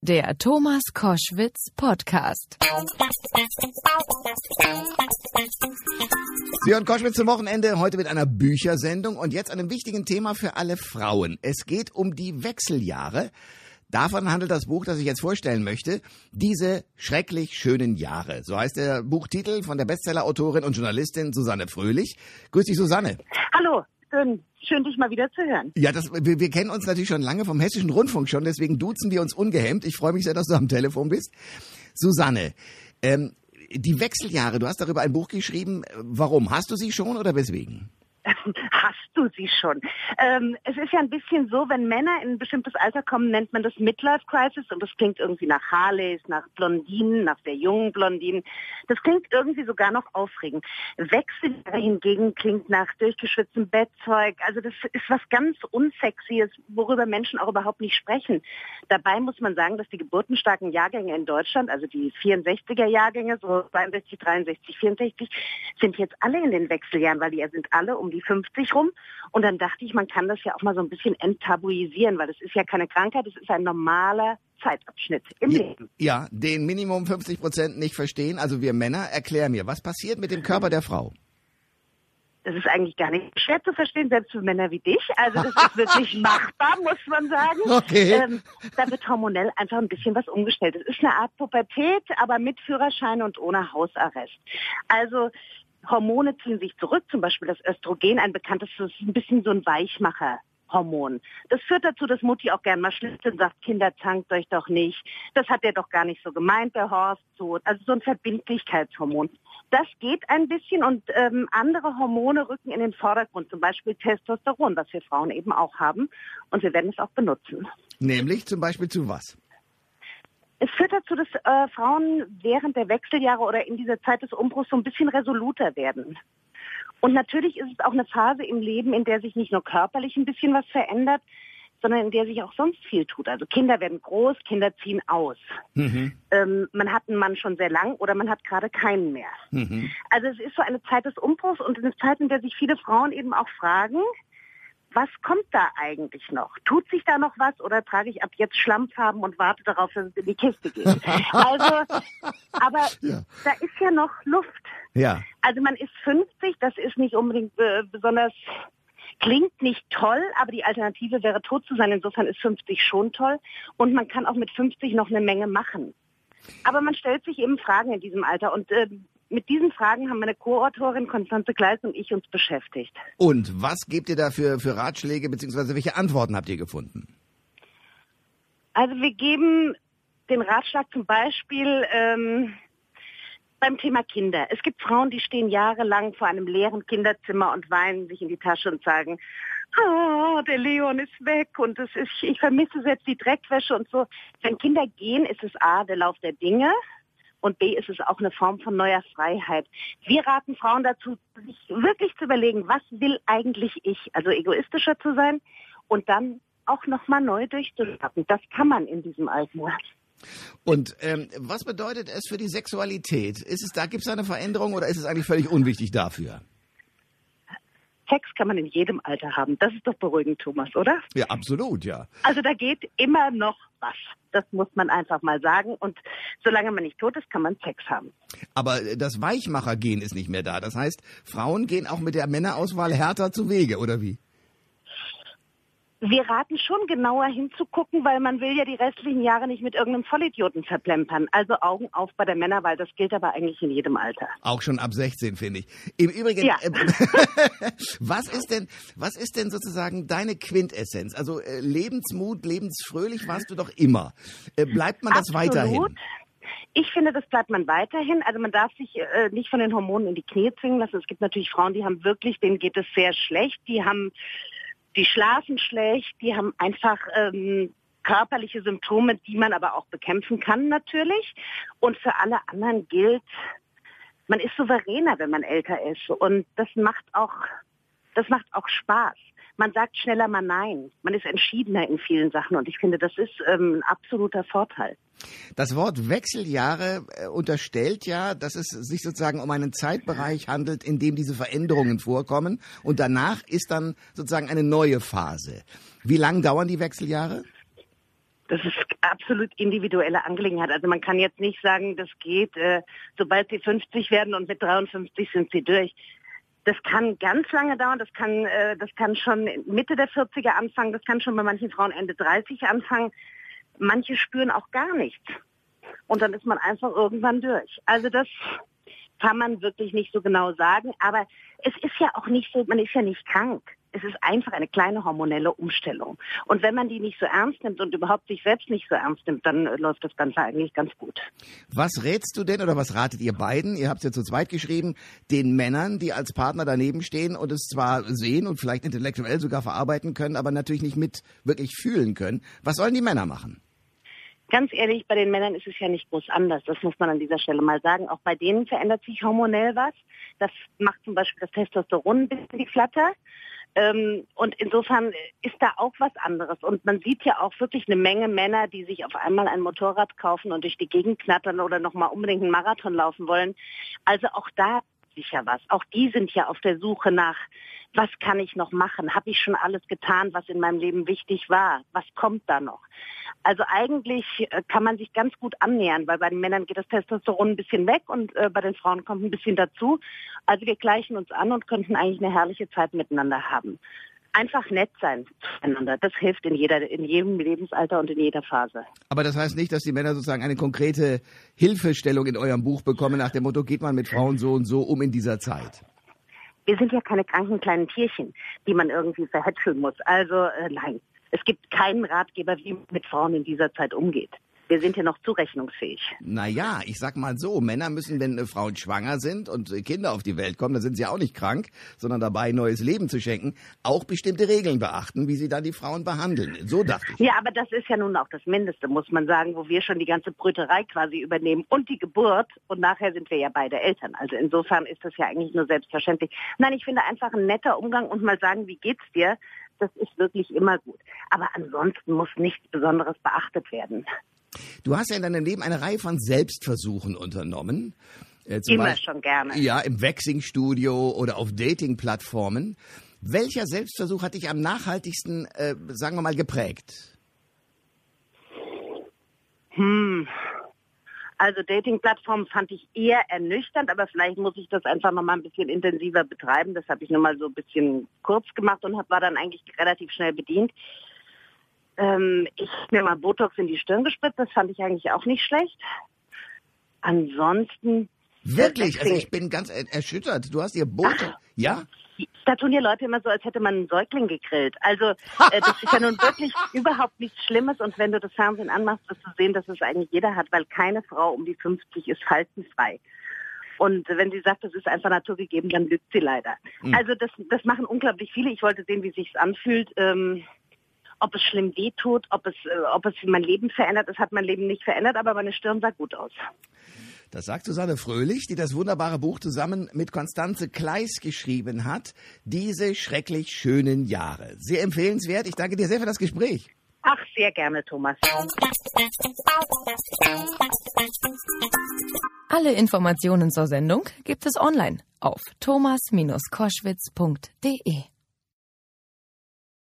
Der Thomas Koschwitz Podcast. Sie hören Koschwitz zum Wochenende heute mit einer Büchersendung und jetzt einem wichtigen Thema für alle Frauen. Es geht um die Wechseljahre. Davon handelt das Buch, das ich jetzt vorstellen möchte. Diese schrecklich schönen Jahre. So heißt der Buchtitel von der Bestsellerautorin und Journalistin Susanne Fröhlich. Grüß dich, Susanne. Hallo, schön, schön dich mal wieder zu hören. Ja, das, wir, wir kennen uns natürlich schon lange vom Hessischen Rundfunk schon, deswegen duzen wir uns ungehemmt. Ich freue mich sehr, dass du am Telefon bist. Susanne, ähm, die Wechseljahre, du hast darüber ein Buch geschrieben. Warum? Hast du sie schon oder weswegen? Hast du sie schon? Ähm, es ist ja ein bisschen so, wenn Männer in ein bestimmtes Alter kommen, nennt man das Midlife Crisis und das klingt irgendwie nach Harleys, nach Blondinen, nach der jungen Blondinen. Das klingt irgendwie sogar noch aufregend. Wechseljahre hingegen klingt nach durchgeschwitztem Bettzeug. Also das ist was ganz Unsexies, worüber Menschen auch überhaupt nicht sprechen. Dabei muss man sagen, dass die geburtenstarken Jahrgänge in Deutschland, also die 64er Jahrgänge, so 62, 63, 64, sind jetzt alle in den Wechseljahren, weil die sind alle um die 50 rum. Und dann dachte ich, man kann das ja auch mal so ein bisschen enttabuisieren, weil das ist ja keine Krankheit, das ist ein normaler Zeitabschnitt im ja, Leben. Ja, den Minimum 50 Prozent nicht verstehen. Also wir Männer, erklär mir, was passiert mit dem Körper der Frau? Das ist eigentlich gar nicht schwer zu verstehen, selbst für Männer wie dich. Also das ist wirklich machbar, muss man sagen. Okay. Ähm, da wird hormonell einfach ein bisschen was umgestellt. Es ist eine Art Pubertät, aber mit Führerschein und ohne Hausarrest. Also Hormone ziehen sich zurück, zum Beispiel das Östrogen, ein bekanntes, das ist ein bisschen so ein Weichmacher. Hormon. Das führt dazu, dass Mutti auch gern mal schlüpft und sagt, Kinder, zankt euch doch nicht. Das hat er doch gar nicht so gemeint, der Horst. So. Also so ein Verbindlichkeitshormon. Das geht ein bisschen und ähm, andere Hormone rücken in den Vordergrund, zum Beispiel Testosteron, was wir Frauen eben auch haben. Und wir werden es auch benutzen. Nämlich zum Beispiel zu was? Es führt dazu, dass äh, Frauen während der Wechseljahre oder in dieser Zeit des Umbruchs so ein bisschen resoluter werden. Und natürlich ist es auch eine Phase im Leben, in der sich nicht nur körperlich ein bisschen was verändert, sondern in der sich auch sonst viel tut. Also Kinder werden groß, Kinder ziehen aus. Mhm. Ähm, man hat einen Mann schon sehr lang oder man hat gerade keinen mehr. Mhm. Also es ist so eine Zeit des Umbruchs und eine Zeit, in der sich viele Frauen eben auch fragen, was kommt da eigentlich noch? Tut sich da noch was oder trage ich ab jetzt Schlammfarben und warte darauf, dass es in die Kiste geht? Also, aber Ja. da ist ja noch Luft. Ja. Also man ist 50, das ist nicht unbedingt äh, besonders, klingt nicht toll, aber die Alternative wäre tot zu sein. Insofern ist 50 schon toll und man kann auch mit 50 noch eine Menge machen. Aber man stellt sich eben Fragen in diesem Alter und äh, mit diesen Fragen haben meine Co-Autorin Konstanze Gleis und ich uns beschäftigt. Und was gebt ihr da für, für Ratschläge, beziehungsweise welche Antworten habt ihr gefunden? Also wir geben den Ratschlag zum Beispiel ähm, beim Thema Kinder. Es gibt Frauen, die stehen jahrelang vor einem leeren Kinderzimmer und weinen sich in die Tasche und sagen, oh, der Leon ist weg und es ist, ich vermisse selbst die Dreckwäsche und so. Wenn Kinder gehen, ist es A, der Lauf der Dinge und B, ist es auch eine Form von neuer Freiheit. Wir raten Frauen dazu, sich wirklich zu überlegen, was will eigentlich ich? Also egoistischer zu sein und dann auch nochmal neu durchzustarten. Das kann man in diesem Alter. Und ähm, was bedeutet es für die Sexualität? Ist es da, gibt es da eine Veränderung oder ist es eigentlich völlig unwichtig dafür? Sex kann man in jedem Alter haben. Das ist doch beruhigend, Thomas, oder? Ja, absolut, ja. Also da geht immer noch was. Das muss man einfach mal sagen. Und solange man nicht tot ist, kann man Sex haben. Aber das Weichmacher-Gen ist nicht mehr da. Das heißt, Frauen gehen auch mit der Männerauswahl härter zu Wege, oder wie? Wir raten schon genauer hinzugucken, weil man will ja die restlichen Jahre nicht mit irgendeinem Vollidioten verplempern. Also Augen auf bei der Männerwahl. Das gilt aber eigentlich in jedem Alter. Auch schon ab 16, finde ich. Im Übrigen, Ja. äh, was ist denn, was ist denn sozusagen deine Quintessenz? Also äh, Lebensmut, lebensfröhlich warst du doch immer. Äh, bleibt man das Absolut. weiterhin? Ich finde, das bleibt man weiterhin. Also man darf sich äh, nicht von den Hormonen in die Knie zwingen lassen. Es gibt natürlich Frauen, die haben wirklich, denen geht es sehr schlecht. Die haben, die schlafen schlecht, die haben einfach ähm, körperliche Symptome, die man aber auch bekämpfen kann natürlich. Und für alle anderen gilt, man ist souveräner, wenn man älter ist. Und das macht auch, das macht auch Spaß. Man sagt schneller mal Nein. Man ist entschiedener in vielen Sachen. Und ich finde, das ist ähm, ein absoluter Vorteil. Das Wort Wechseljahre äh, unterstellt ja, dass es sich sozusagen um einen Zeitbereich handelt, in dem diese Veränderungen vorkommen. Und danach ist dann sozusagen eine neue Phase. Wie lang dauern die Wechseljahre? Das ist absolut individuelle Angelegenheit. Also man kann jetzt nicht sagen, das geht, äh, sobald sie 50 werden und mit 53 sind sie durch. Das kann ganz lange dauern, das kann, äh, das kann schon Mitte der 40er anfangen, das kann schon bei manchen Frauen Ende 30 anfangen. Manche spüren auch gar nichts. Und dann ist man einfach irgendwann durch. Also das kann man wirklich nicht so genau sagen. Aber es ist ja auch nicht so, man ist ja nicht krank. Es ist einfach eine kleine hormonelle Umstellung. Und wenn man die nicht so ernst nimmt und überhaupt sich selbst nicht so ernst nimmt, dann äh, läuft das Ganze eigentlich ganz gut. Was rätst du denn oder was ratet ihr beiden? Ihr habt es ja zu zweit geschrieben, den Männern, die als Partner daneben stehen und es zwar sehen und vielleicht intellektuell sogar verarbeiten können, aber natürlich nicht mit wirklich fühlen können. Was sollen die Männer machen? Ganz ehrlich, bei den Männern ist es ja nicht groß anders. Das muss man an dieser Stelle mal sagen. Auch bei denen verändert sich hormonell was. Das macht zum Beispiel das Testosteron ein bisschen die Flatter. Ähm, und insofern ist da auch was anderes. Und man sieht ja auch wirklich eine Menge Männer, die sich auf einmal ein Motorrad kaufen und durch die Gegend knattern oder nochmal unbedingt einen Marathon laufen wollen. Also auch da sich ja was. Auch die sind ja auf der Suche nach, was kann ich noch machen? Habe ich schon alles getan, was in meinem Leben wichtig war? Was kommt da noch? Also eigentlich äh, kann man sich ganz gut annähern, weil bei den Männern geht das Testosteron ein bisschen weg und äh, bei den Frauen kommt ein bisschen dazu. Also wir gleichen uns an und könnten eigentlich eine herrliche Zeit miteinander haben. Einfach nett sein zueinander. Das hilft in jeder, in jedem Lebensalter und in jeder Phase. Aber das heißt nicht, dass die Männer sozusagen eine konkrete Hilfestellung in eurem Buch bekommen nach dem Motto, geht man mit Frauen so und so um in dieser Zeit. Wir sind ja keine kranken kleinen Tierchen, die man irgendwie verhätscheln muss. Also äh, nein, es gibt keinen Ratgeber, wie man mit Frauen in dieser Zeit umgeht. Wir sind ja noch zurechnungsfähig. Naja, ich sag mal so, Männer müssen, wenn äh, Frauen schwanger sind und äh, Kinder auf die Welt kommen, dann sind sie auch nicht krank, sondern dabei, neues Leben zu schenken, auch bestimmte Regeln beachten, wie sie dann die Frauen behandeln. So dachte ich. Ja, aber das ist ja nun auch das Mindeste, muss man sagen, wo wir schon die ganze Brüterei quasi übernehmen und die Geburt und nachher sind wir ja beide Eltern. Also insofern ist das ja eigentlich nur selbstverständlich. Nein, ich finde einfach ein netter Umgang und mal sagen, wie geht's dir? Das ist wirklich immer gut. Aber ansonsten muss nichts Besonderes beachtet werden. Du hast ja in deinem Leben eine Reihe von Selbstversuchen unternommen. Äh, Immer Beispiel, schon gerne. Ja, im Waxing-Studio oder auf Dating-Plattformen. Welcher Selbstversuch hat dich am nachhaltigsten, äh, sagen wir mal, geprägt? Hm. Also Dating-Plattformen fand ich eher ernüchternd, aber vielleicht muss ich das einfach noch mal ein bisschen intensiver betreiben. Das habe ich nur mal so ein bisschen kurz gemacht und hab, war dann eigentlich relativ schnell bedient. Ähm, ich habe mir mal Botox in die Stirn gespritzt, das fand ich eigentlich auch nicht schlecht. Ansonsten. Wirklich? Also ich bin ganz erschüttert. Du hast ihr Botox. Ach, ja? Da tun die Leute immer so, als hätte man einen Säugling gegrillt. Also äh, das ist ja nun wirklich überhaupt nichts Schlimmes. Und wenn du das Fernsehen anmachst, wirst du sehen, dass es eigentlich jeder hat, weil keine Frau um die 50 ist faltenfrei. Und wenn sie sagt, das ist einfach naturgegeben, dann lügt sie leider. Mhm. Also das, das machen unglaublich viele. Ich wollte sehen, wie sich's anfühlt. Ähm, ob es schlimm wehtut, ob es, äh, ob es mein Leben verändert. Es hat mein Leben nicht verändert, aber meine Stirn sah gut aus. Das sagt Susanne Fröhlich, die das wunderbare Buch zusammen mit Konstanze Kleis geschrieben hat. Diese schrecklich schönen Jahre. Sehr empfehlenswert. Ich danke dir sehr für das Gespräch. Ach, sehr gerne, Thomas. Alle Informationen zur Sendung gibt es online auf thomas-koschwitz.de.